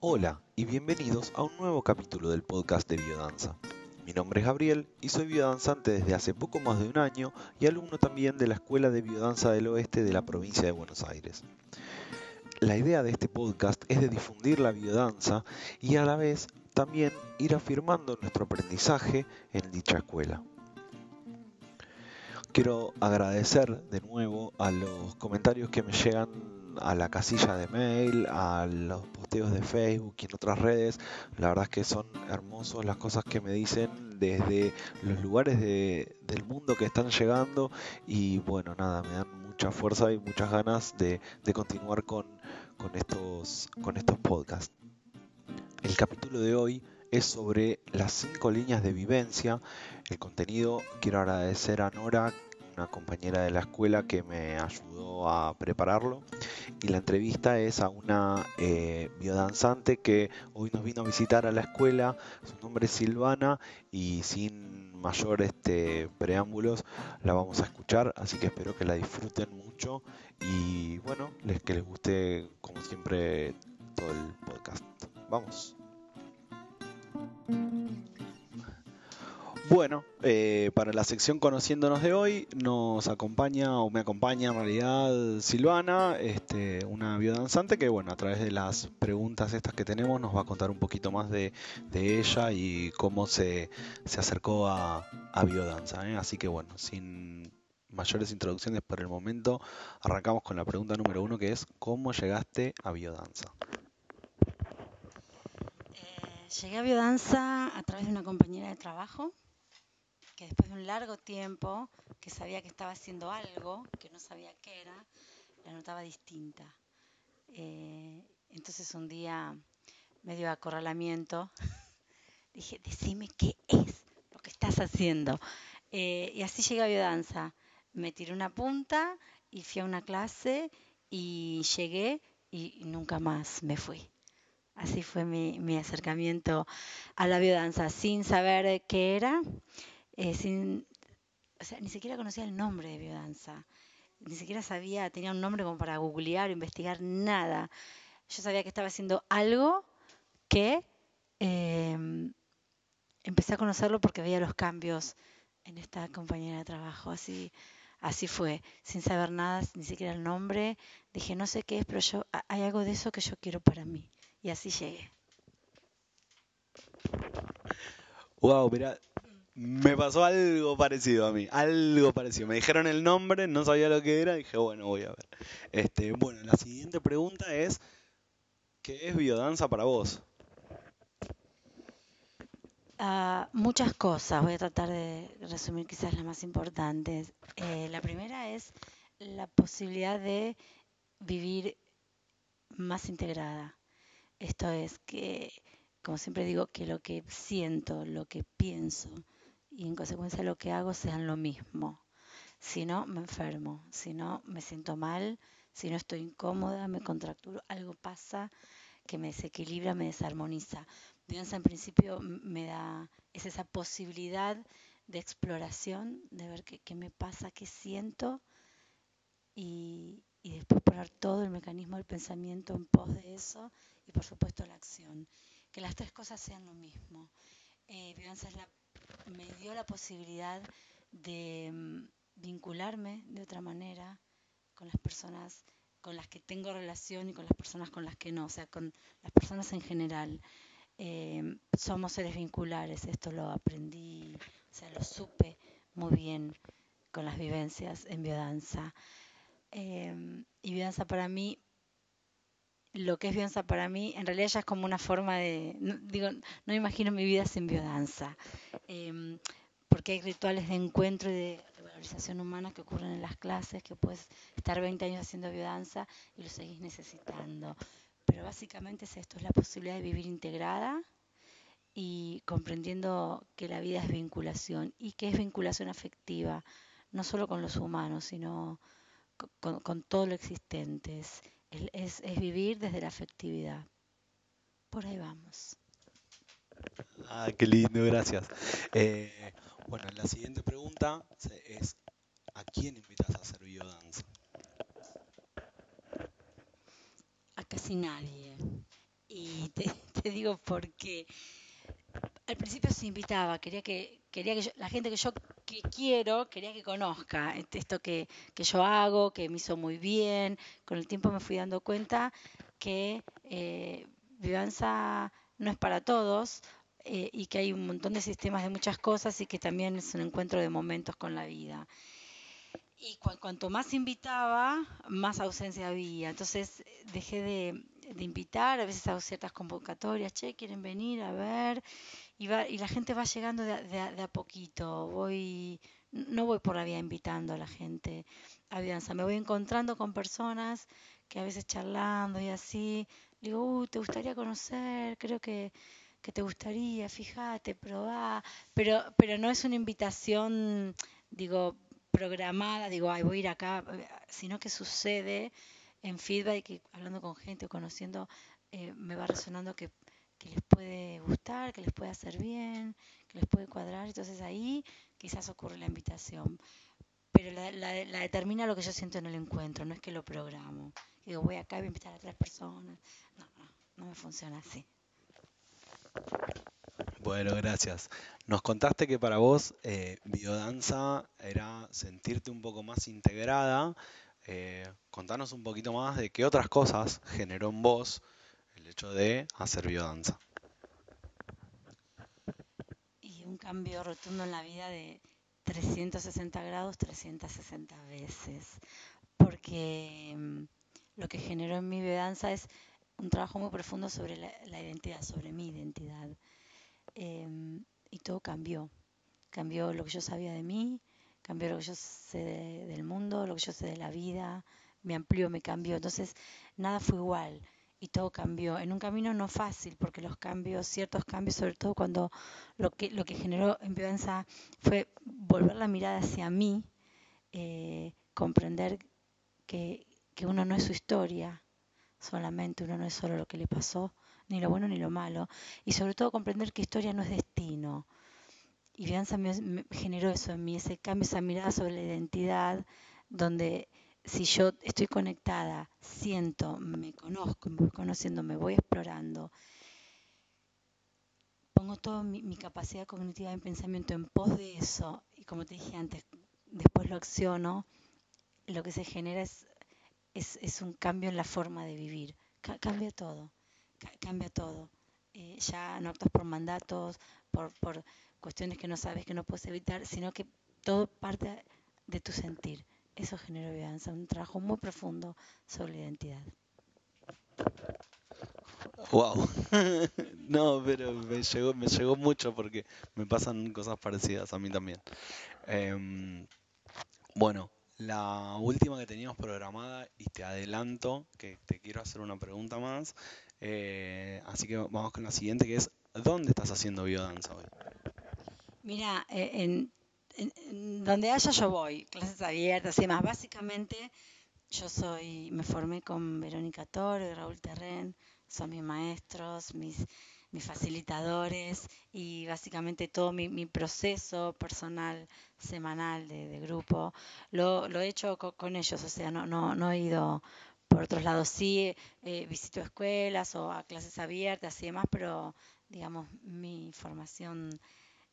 Hola y bienvenidos a un nuevo capítulo del podcast de Biodanza. Mi nombre es Gabriel y soy biodanzante desde hace poco más de un año y alumno también de la Escuela de Biodanza del Oeste de la provincia de Buenos Aires. La idea de este podcast es de difundir la biodanza y a la vez también ir afirmando nuestro aprendizaje en dicha escuela. Quiero agradecer de nuevo a los comentarios que me llegan a la casilla de mail, a los posteos de Facebook y en otras redes. La verdad es que son hermosos las cosas que me dicen desde los lugares del mundo que están llegando y bueno, nada, me dan mucha fuerza y muchas ganas de, continuar con, estos podcasts. El capítulo de hoy es sobre las cinco líneas de vivencia. El contenido, quiero agradecer a Nora, una compañera de la escuela que me ayudó a prepararlo. Y la entrevista es a una eh, biodanzante que hoy nos vino a visitar a la escuela. Su nombre es Silvana y sin mayor este, preámbulos la vamos a escuchar. Así que espero que la disfruten mucho y bueno, les, que les guste como siempre todo el podcast. Vamos. Bueno, eh, para la sección Conociéndonos de hoy nos acompaña o me acompaña en realidad Silvana, este, una biodanzante que bueno, a través de las preguntas estas que tenemos nos va a contar un poquito más de, ella y cómo se, acercó a, biodanza. ¿eh? Así que bueno, sin mayores introducciones por el momento, arrancamos con la pregunta número uno que es ¿cómo llegaste a biodanza? Eh, llegué a biodanza a través de una compañera de trabajo que después de un largo tiempo que sabía que estaba haciendo algo, que no sabía qué era, la notaba distinta. Eh, entonces un día, medio acorralamiento, dije, decime qué es lo que estás haciendo. Eh, y así llegué a biodanza. Me tiré una punta y fui a una clase y llegué y nunca más me fui. Así fue mi, mi acercamiento a la biodanza, sin saber qué era eh, sin, o sea, ni siquiera conocía el nombre de biodanza, ni siquiera sabía, tenía un nombre como para googlear, investigar, nada. Yo sabía que estaba haciendo algo que em, empecé a conocerlo porque veía los cambios en esta compañera de trabajo. Así, así fue, sin saber nada, ni siquiera el nombre. Dije, no sé qué es, pero yo hay algo de eso que yo quiero para mí. Y así llegué. Wow, mira, me pasó algo parecido a mí, algo parecido. Me dijeron el nombre, no sabía lo que era, dije, bueno, voy a ver. Este, bueno, la siguiente pregunta es, ¿qué es biodanza para vos? Ah, muchas cosas, voy a tratar de resumir quizás las más importantes. Eh, la primera es la posibilidad de vivir más integrada. Esto es que, como siempre digo, que lo que siento, lo que pienso, y en consecuencia lo que hago sean lo mismo. Si no, me enfermo, si no, me siento mal, si no estoy incómoda, me contracturo, algo pasa que me desequilibra, me desarmoniza. Biodanza en principio me da, es esa posibilidad de exploración, de ver qué, me pasa, qué siento y, después poner todo el mecanismo del pensamiento en pos de eso y por supuesto la acción. Que las tres cosas sean lo mismo. Eh, es la me dio la posibilidad de mm, vincularme de otra manera con las personas con las que tengo relación y con las personas con las que no, o sea, con las personas en general. Eh, somos seres vinculares, esto lo aprendí, o sea, lo supe muy bien con las vivencias en biodanza. Eh, y biodanza para mí lo que es biodanza para mí, en realidad ya es como una forma de, no, digo, no imagino mi vida sin biodanza, em, porque hay rituales de encuentro y de revalorización humana que ocurren en las clases, que puedes estar 20 años haciendo biodanza y lo seguís necesitando. Pero básicamente es esto, es la posibilidad de vivir integrada y comprendiendo que la vida es vinculación y que es vinculación afectiva, no solo con los humanos, sino con, con todo lo vivir desde la afectividad. Por ahí vamos. Ah, qué lindo, gracias. Eh, bueno, la siguiente pregunta es, ¿a quién invitas a hacer biodanza? A casi nadie. Y Y te, te digo porque al principio se invitaba, quería que, quería que la gente que yo que quiero, quería que conozca esto que, que, yo hago, que me hizo muy bien. Con el tiempo me fui dando cuenta que eh, Vivanza no es para todos eh, y que hay un montón de sistemas de muchas cosas y que también es un encuentro de momentos con la vida. Y cuanto más invitaba, más ausencia había. Entonces dejé de, de invitar, a veces hago ciertas convocatorias, che, quieren venir a ver, y, y la gente va llegando de, de, a poquito, voy, no voy por la vía invitando a la gente a Vianza, me voy encontrando con personas que a veces charlando y así, digo, uh, te gustaría conocer, creo que, que te gustaría, fíjate, probá, pero, pero no es una invitación, digo, programada, digo, ay, voy a ir acá, sino que sucede en feedback y hablando con gente o conociendo, eh, me va resonando que, que, les puede gustar, que les puede hacer bien, que les puede cuadrar. Entonces ahí quizás ocurre la invitación. Pero la, la, determina lo que yo siento en el encuentro, no es que lo programo. Digo, voy acá y voy a invitar a tres personas. No, no, no me funciona así. Bueno, gracias. Nos contaste que para vos eh, biodanza era sentirte un poco más integrada eh, contanos un poquito más de qué otras cosas generó en vos el hecho de hacer biodanza. Y un cambio rotundo en la vida de 360 grados, 360 veces. Porque mm, lo que generó en mi biodanza es un trabajo muy profundo sobre la, identidad, sobre mi identidad. Em, y todo cambió. Cambió lo que yo sabía de mí, cambió lo que yo sé del mundo, lo que yo sé de la vida, me amplió, me cambió. Entonces, nada fue igual y todo cambió. En un camino no fácil, porque los cambios, ciertos cambios, sobre todo cuando lo que, lo que generó en Vivanza fue volver la mirada hacia mí, eh, comprender que, que uno no es su historia solamente, uno no es solo lo que le pasó, ni lo bueno ni lo malo, y sobre todo comprender que historia no es destino, y Vianza me, generó eso en mí, ese cambio, esa mirada sobre la identidad, donde si yo estoy conectada, siento, me conozco, me voy conociendo, me voy explorando, pongo toda mi, capacidad cognitiva de pensamiento en pos de eso, y como te dije antes, después lo acciono, lo que se genera es, es, un cambio en la forma de vivir. cambia todo, cambia todo. Eh, ya no actúas por mandatos, por, por cuestiones que no sabes, que no puedes evitar, sino que todo parte de tu sentir. Eso genera vivanza, un trabajo muy profundo sobre la identidad. Wow. no, pero me llegó, me llegó mucho porque me pasan cosas parecidas a mí también. Em, bueno, la última que teníamos programada, y te adelanto que te quiero hacer una pregunta más. Eh, así que vamos con la siguiente, que es, ¿dónde estás haciendo biodanza hoy? Mira, eh, en, donde haya yo voy, clases abiertas y demás. Básicamente yo soy, me formé con Verónica Toro y Raúl Terren, son mis maestros, mis, mis facilitadores y básicamente todo mi, proceso personal semanal de, grupo lo, lo, he hecho con, ellos, o sea, no, no, no he ido por otros lados. Sí, eh, visito escuelas o a clases abiertas y demás, pero digamos mi formación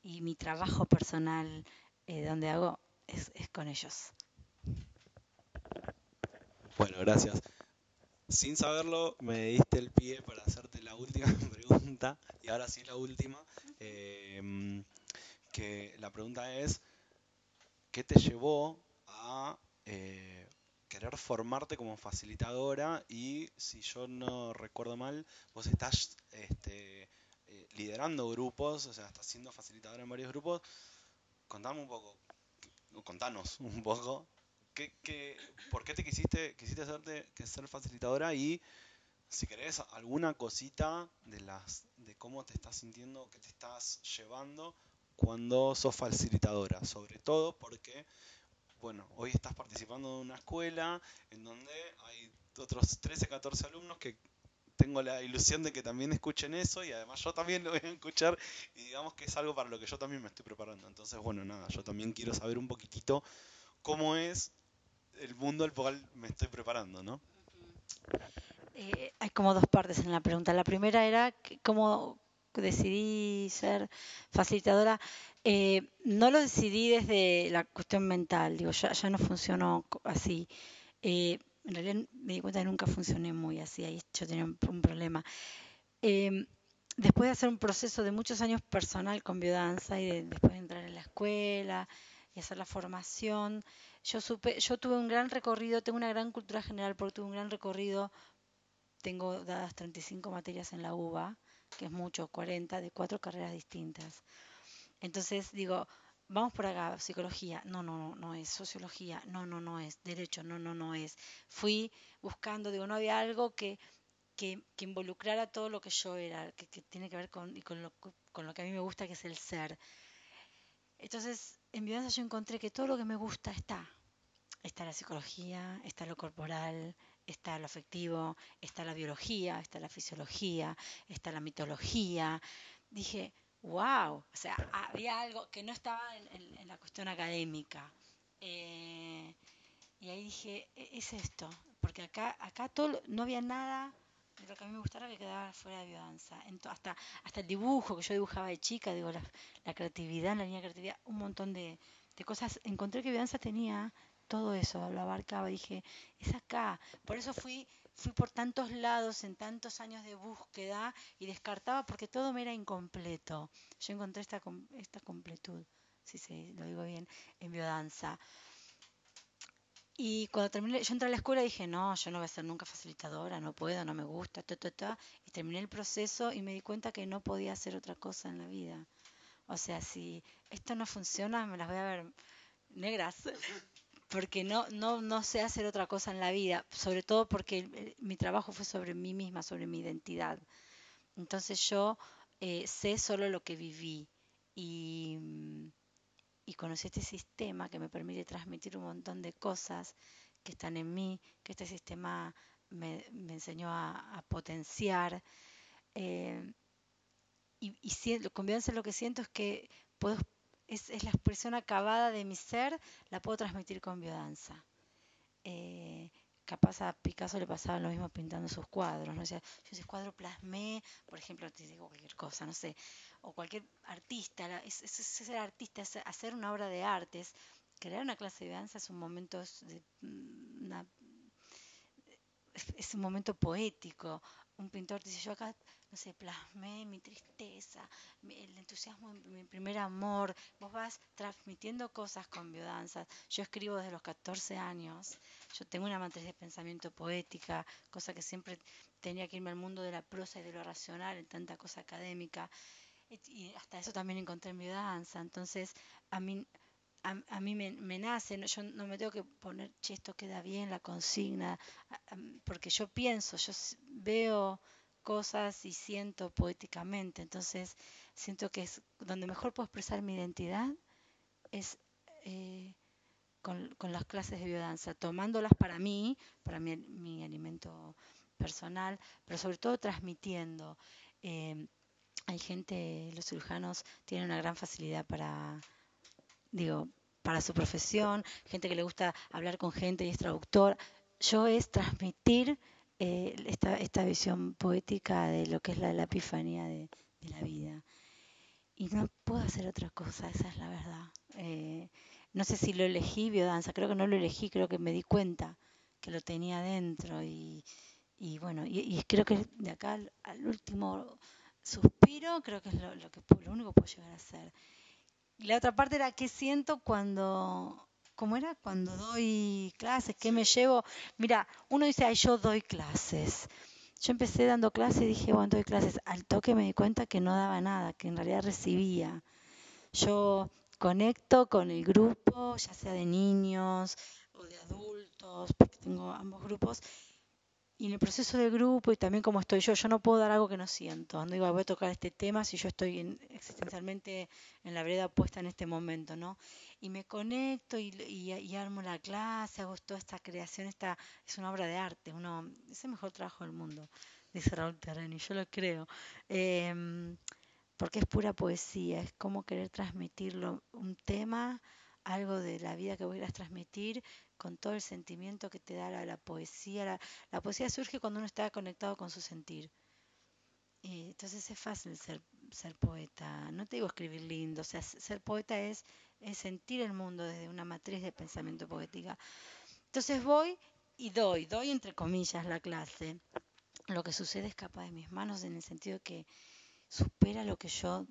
y mi trabajo personal eh, donde hago es, con ellos. Bueno, gracias. Sin saberlo, me diste el pie para hacerte última pregunta, y ahora sí la última, em, que la pregunta es, ¿qué te llevó a eh, querer formarte como facilitadora? Y si yo no recuerdo mal, vos estás este, liderando grupos, o sea, estás siendo facilitadora en varios grupos. Contame un poco, contanos un poco, ¿qué, qué, por qué te quisiste, quisiste hacerte, que ser facilitadora? Y si querés alguna cosita de, las, de cómo te estás sintiendo, que te estás llevando cuando sos facilitadora, sobre todo porque, bueno, hoy estás participando en una escuela en donde hay otros 13, 14 alumnos que tengo la ilusión de que también escuchen eso y además yo también lo voy a escuchar y digamos que es algo para lo que yo también me estoy preparando. Entonces, bueno, nada, yo también quiero saber un poquitito cómo es el mundo al cual me estoy preparando, ¿no? Eh, hay como dos partes en la pregunta. La primera era cómo decidí ser facilitadora. Eh, no lo decidí desde la cuestión mental, digo, ya, no funcionó así. Eh, en realidad me di cuenta que nunca funcioné muy así, ahí yo tenía un, problema. Eh, después de hacer un proceso de muchos años personal con biodanza y después de entrar en la escuela y hacer la formación, yo supe, yo tuve un gran recorrido, tengo una gran cultura general porque tuve un gran recorrido, tengo dadas 35 materias en la UBA, que es mucho, 40, de cuatro carreras distintas. Entonces digo, vamos por acá, psicología, no, no, no, no es, sociología, no, no, no es, derecho, no, no, no es. Fui buscando, digo, no había algo que, que, que involucrara todo lo que yo era, que, tiene que ver con, con, lo, con lo que a mí me gusta, que es el ser. Entonces, en Vivanza yo encontré que todo lo que me gusta está. Está la psicología, está lo corporal, está lo afectivo, está la biología, está la fisiología, está la mitología. Dije, wow, o sea, había algo que no estaba en, la cuestión académica. Eh, y ahí dije, e, es esto, porque acá, acá todo, no había nada de lo que a mí me gustara que quedaba fuera de biodanza. hasta, hasta el dibujo que yo dibujaba de chica, digo, la, creatividad, la línea de creatividad, un montón de, de cosas. Encontré que biodanza tenía todo eso, lo abarcaba, dije, es acá. Por eso fui, fui por tantos lados en tantos años de búsqueda y descartaba porque todo me era incompleto. Yo encontré esta, esta completud, si se lo digo bien, en biodanza. Y cuando terminé, yo entré a la escuela y dije, no, yo no voy a ser nunca facilitadora, no puedo, no me gusta, ta, ta, ta. Y terminé el proceso y me di cuenta que no podía hacer otra cosa en la vida. O sea, si esto no funciona, me las voy a ver negras porque no, no, no sé hacer otra cosa en la vida, sobre todo porque mi trabajo fue sobre mí misma, sobre mi identidad. Entonces yo eh, sé solo lo que viví y, y conocí este sistema que me permite transmitir un montón de cosas que están en mí, que este sistema me, me enseñó a, potenciar. Eh, y, siento, con lo que siento es que puedo es, es, la expresión acabada de mi ser, la puedo transmitir con biodanza. Eh, capaz a Picasso le pasaba lo mismo pintando sus cuadros, ¿no? O sea, yo ese cuadro plasmé, por ejemplo, te digo cualquier cosa, no sé, o cualquier artista, es, ser artista, es hacer una obra de arte, crear una clase de danza es un momento de mm, una, es un momento poético. Un pintor dice, yo acá no sé, plasmé mi tristeza, el entusiasmo mi primer amor. Vos vas transmitiendo cosas con biodanzas. Yo escribo desde los 14 años. Yo tengo una matriz de pensamiento poética, cosa que siempre tenía que irme al mundo de la prosa y de lo racional en tanta cosa académica. Y hasta eso también encontré en biodanza. Entonces, a mí a, mí me, me, nace, yo no me tengo que poner, che, esto queda bien, la consigna, porque yo pienso, yo veo cosas y siento poéticamente. Entonces, siento que es donde mejor puedo expresar mi identidad es eh, con, las clases de biodanza, tomándolas para mí, para mi, mi alimento personal, pero sobre todo transmitiendo. Eh, hay gente, los cirujanos tienen una gran facilidad para, digo, para su profesión, gente que le gusta hablar con gente y es traductor. Yo es transmitir eh, esta, esta visión poética de lo que es la, epifanía de, la vida. Y no puedo hacer otra cosa, esa es la verdad. Eh, no sé si lo elegí biodanza, creo que no lo elegí, creo que me di cuenta que lo tenía dentro y, y bueno, y, creo que de acá al, último suspiro, creo que es lo, lo, que, lo único que puedo llegar a hacer. Y la otra parte era qué siento cuando ¿cómo era? Cuando doy clases, ¿qué me llevo? Mira, uno dice, ay, yo doy clases. Yo empecé dando clases y dije, bueno, doy clases. Al toque me di cuenta que no daba nada, que en realidad recibía. Yo conecto con el grupo, ya sea de niños o de adultos, porque tengo ambos grupos, y en el proceso del grupo y también como estoy yo, yo no puedo dar algo que no siento. No digo, voy a tocar este tema si yo estoy existencialmente en la vereda puesta en este momento, ¿no? Y me conecto y, y, armo la clase, hago toda esta creación, esta es una obra de arte, uno es el mejor trabajo del mundo, dice Raúl Terreni, yo lo creo. Em, porque es pura poesía, es como querer transmitirlo, un tema, algo de la vida que voy a transmitir con todo el sentimiento que te da la, poesía. La, poesía surge cuando uno está conectado con su sentir. Entonces es fácil ser, ser poeta. No te digo escribir lindo, o sea, ser poeta es, es sentir el mundo desde una matriz de pensamiento poética. Entonces voy y doy, doy entre comillas la clase. Lo que sucede escapa de mis manos en el sentido que supera lo que yo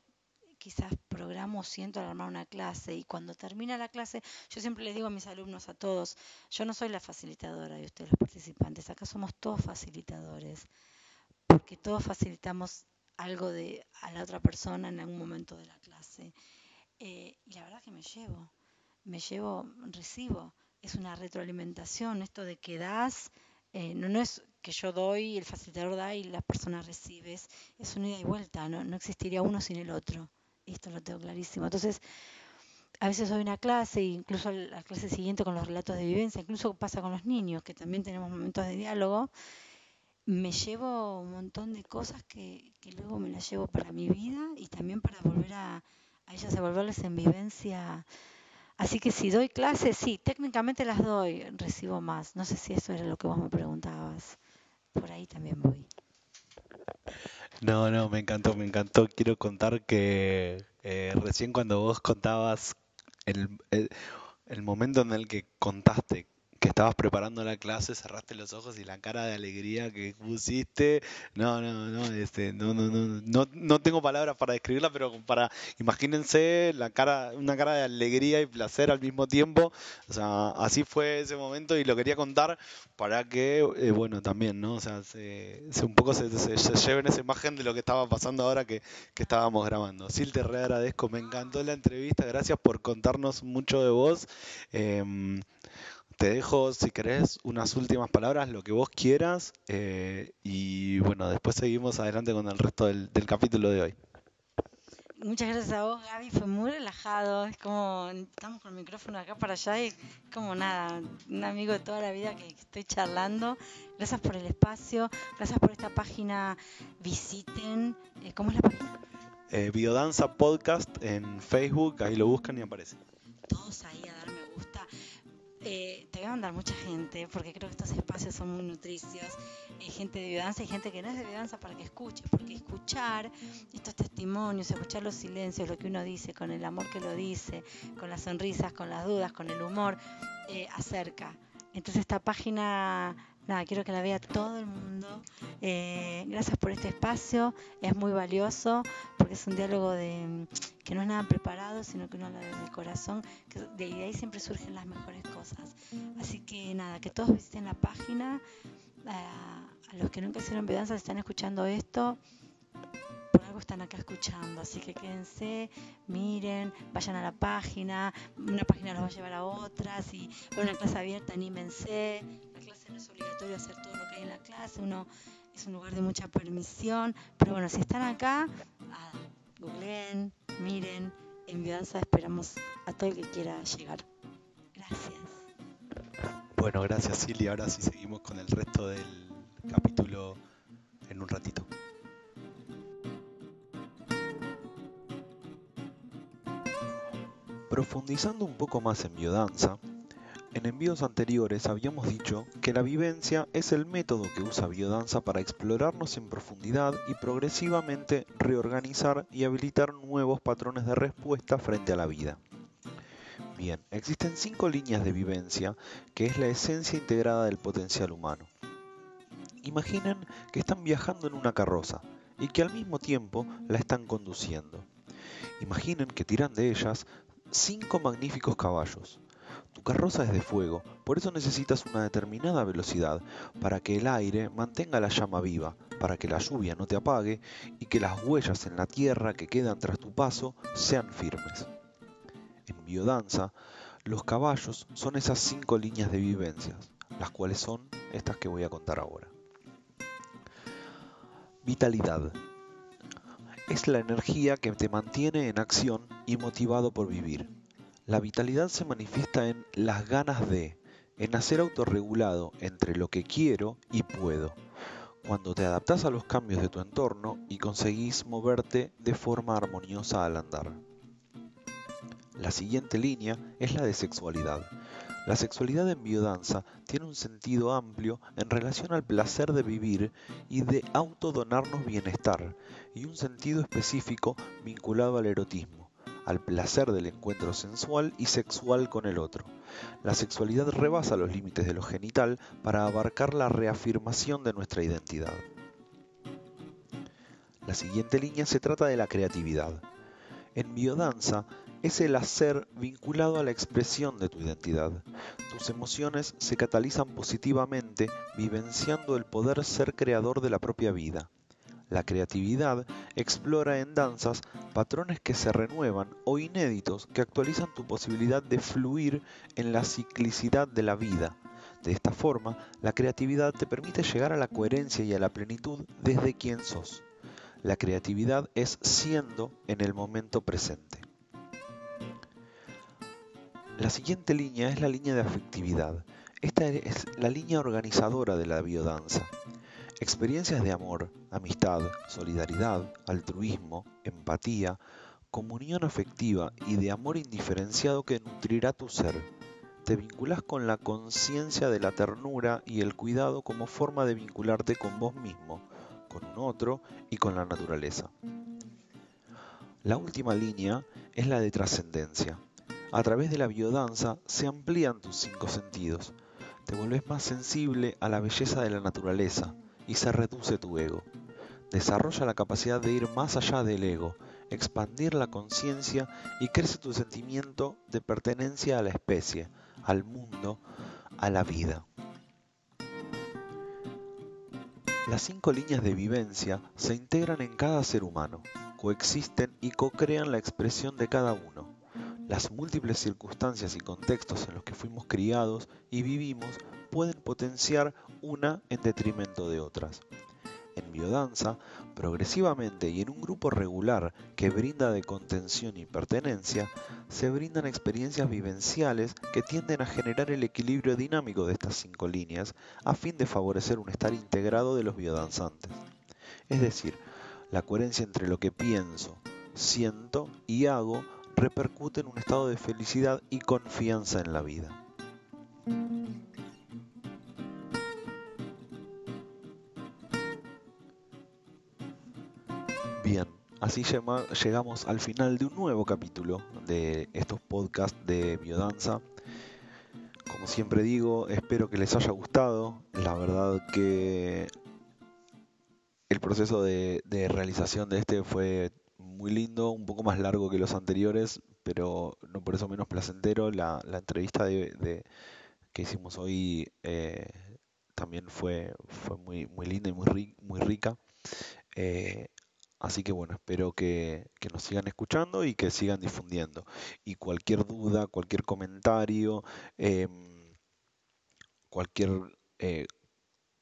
quizás programo siento al armar una clase y cuando termina la clase, yo siempre le digo a mis alumnos, a todos, yo no soy la facilitadora de ustedes los participantes, acá somos todos facilitadores, porque todos facilitamos algo de a la otra persona en algún momento de la clase. Eh, y la verdad que me llevo, me llevo, recibo, es una retroalimentación, esto de que das, eh, no, no es que yo doy, el facilitador da y la persona recibe, es, es una ida y vuelta, no, no existiría uno sin el otro esto lo tengo clarísimo. Entonces, a veces doy una clase, incluso la clase siguiente con los relatos de vivencia, incluso pasa con los niños, que también tenemos momentos de diálogo, me llevo un montón de cosas que, luego me las llevo para mi vida y también para volver a, a ellas, devolverles en vivencia. Así que si doy clases, sí, técnicamente las doy, recibo más. No sé si eso era lo que vos me preguntabas. Por ahí también voy. No, no, me encantó, me encantó. Quiero contar que eh, recién cuando vos contabas el, el momento en el que contaste que estabas preparando la clase, cerraste los ojos y la cara de alegría que pusiste, no, no, no, este, no, no, no, no, no tengo palabras para describirla, pero para, imagínense la cara, una cara de alegría y placer al mismo tiempo, o sea, así fue ese momento y lo quería contar para que, eh, bueno, también, ¿no? O sea, se, un poco se, lleven esa imagen de lo que estaba pasando ahora que, que estábamos grabando. Sil, te re agradezco, me encantó la entrevista, gracias por contarnos mucho de vos. Eh, te dejo, si querés, unas últimas palabras, lo que vos quieras, eh, y bueno, después seguimos adelante con el resto del, capítulo de hoy. Muchas gracias a vos, Gaby, fue muy relajado, es como, estamos con el micrófono acá para allá y como nada, un amigo de toda la vida que estoy charlando. Gracias por el espacio, gracias por esta página, visiten, eh, ¿cómo es la página? Eh, Biodanza Podcast en Facebook, ahí lo buscan y aparece. Todos ahí a. Eh, te voy a mandar mucha gente, porque creo que estos espacios son muy nutricios. Hay gente de biodanza y gente que no es de biodanza para que escuche, porque escuchar estos testimonios, escuchar los silencios, lo que uno dice, con el amor que lo dice, con las sonrisas, con las dudas, con el humor, eh, acerca. Entonces esta página nada, quiero que la vea todo el mundo. Eh, gracias por este espacio, es muy valioso porque es un diálogo de que no es nada preparado, sino que uno habla desde el corazón, que de ahí siempre surgen las mejores cosas. Así que nada, que todos visiten la página. a los que nunca hicieron si están escuchando esto, por algo están acá escuchando, así que quédense, miren, vayan a la página, una página los va a llevar a otras y una clase abierta, anímense, no es obligatorio hacer todo lo que hay en la clase, uno es un lugar de mucha permisión, pero bueno, si están acá, ah, googleen, miren, en Vidanza esperamos a todo el que quiera llegar. Gracias. Bueno, gracias Silvia, ahora sí seguimos con el resto del capítulo en un ratito. Profundizando un poco más en biodanza, en envíos anteriores habíamos dicho que la vivencia es el método que usa Biodanza para explorarnos en profundidad y progresivamente reorganizar y habilitar nuevos patrones de respuesta frente a la vida. Bien, existen cinco líneas de vivencia que es la esencia integrada del potencial humano. Imaginen que están viajando en una carroza y que al mismo tiempo la están conduciendo. Imaginen que tiran de ellas cinco magníficos caballos, tu carroza es de fuego, por eso necesitas una determinada velocidad para que el aire mantenga la llama viva, para que la lluvia no te apague y que las huellas en la tierra que quedan tras tu paso sean firmes. En biodanza, los caballos son esas cinco líneas de vivencias, las cuales son estas que voy a contar ahora. Vitalidad. Es la energía que te mantiene en acción y motivado por vivir la vitalidad se manifiesta en las ganas de, en nacer autorregulado entre lo que quiero y puedo, cuando te adaptas a los cambios de tu entorno y conseguís moverte de forma armoniosa al andar. La siguiente línea es la de sexualidad. La sexualidad en biodanza tiene un sentido amplio en relación al placer de vivir y de autodonarnos bienestar, y un sentido específico vinculado al erotismo, al placer del encuentro sensual y sexual con el otro. La sexualidad rebasa los límites de lo genital para abarcar la reafirmación de nuestra identidad. La siguiente línea se trata de la creatividad. En biodanza es el hacer vinculado a la expresión de tu identidad. Tus emociones se catalizan positivamente vivenciando el poder ser creador de la propia vida. La creatividad explora en danzas patrones que se renuevan o inéditos que actualizan tu posibilidad de fluir en la ciclicidad de la vida. De esta forma, la creatividad te permite llegar a la coherencia y a la plenitud desde quien sos. La creatividad es siendo en el momento presente. La siguiente línea es la línea de afectividad. Esta es la línea organizadora de la biodanza. Experiencias de amor, amistad, solidaridad, altruismo, empatía, comunión afectiva y de amor indiferenciado que nutrirá tu ser. Te vinculas con la conciencia de la ternura y el cuidado como forma de vincularte con vos mismo, con un otro y con la naturaleza. La última línea es la de trascendencia. A través de la biodanza se amplían tus cinco sentidos, te vuelves más sensible a la belleza de la naturaleza y se reduce tu ego. Desarrolla la capacidad de ir más allá del ego, expandir la conciencia y crece tu sentimiento de pertenencia a la especie, al mundo, a la vida. Las cinco líneas de vivencia se integran en cada ser humano, coexisten y co-crean la expresión de cada uno. Las múltiples circunstancias y contextos en los que fuimos criados y vivimos pueden potenciar una en detrimento de otras. En biodanza, progresivamente y en un grupo regular que brinda de contención y pertenencia, se brindan experiencias vivenciales que tienden a generar el equilibrio dinámico de estas cinco líneas a fin de favorecer un estar integrado de los biodanzantes. Es decir, la coherencia entre lo que pienso, siento y hago repercute en un estado de felicidad y confianza en la vida. Bien, así llegamos al final de un nuevo capítulo de estos podcasts de biodanza. Como siempre digo, espero que les haya gustado. La verdad que el proceso de, realización de este fue muy lindo, un poco más largo que los anteriores, pero no por eso menos placentero. La, entrevista de, que hicimos hoy eh, también fue, fue muy, muy linda y muy, muy rica. Eh, así que bueno, espero que, nos sigan escuchando y que sigan difundiendo. Y cualquier duda, cualquier comentario, em, cualquier eh,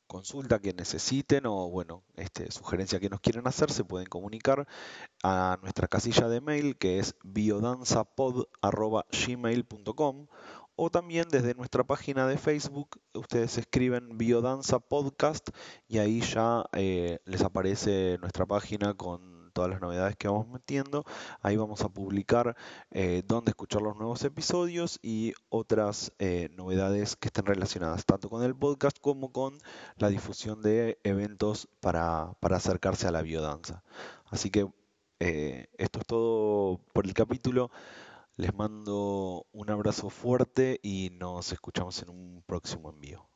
consulta que necesiten o bueno, este, sugerencia que nos quieren hacer, se pueden comunicar a nuestra casilla de mail que es biodanzapod.gmail.com o también desde nuestra página de Facebook ustedes escriben Biodanza Podcast y ahí ya eh, les aparece nuestra página con todas las novedades que vamos metiendo. Ahí vamos a publicar eh, dónde escuchar los nuevos episodios y otras eh, novedades que estén relacionadas tanto con el podcast como con la difusión de eventos para, acercarse a la biodanza. Así que esto es todo por el capítulo. Les mando un abrazo fuerte y nos escuchamos en un próximo envío.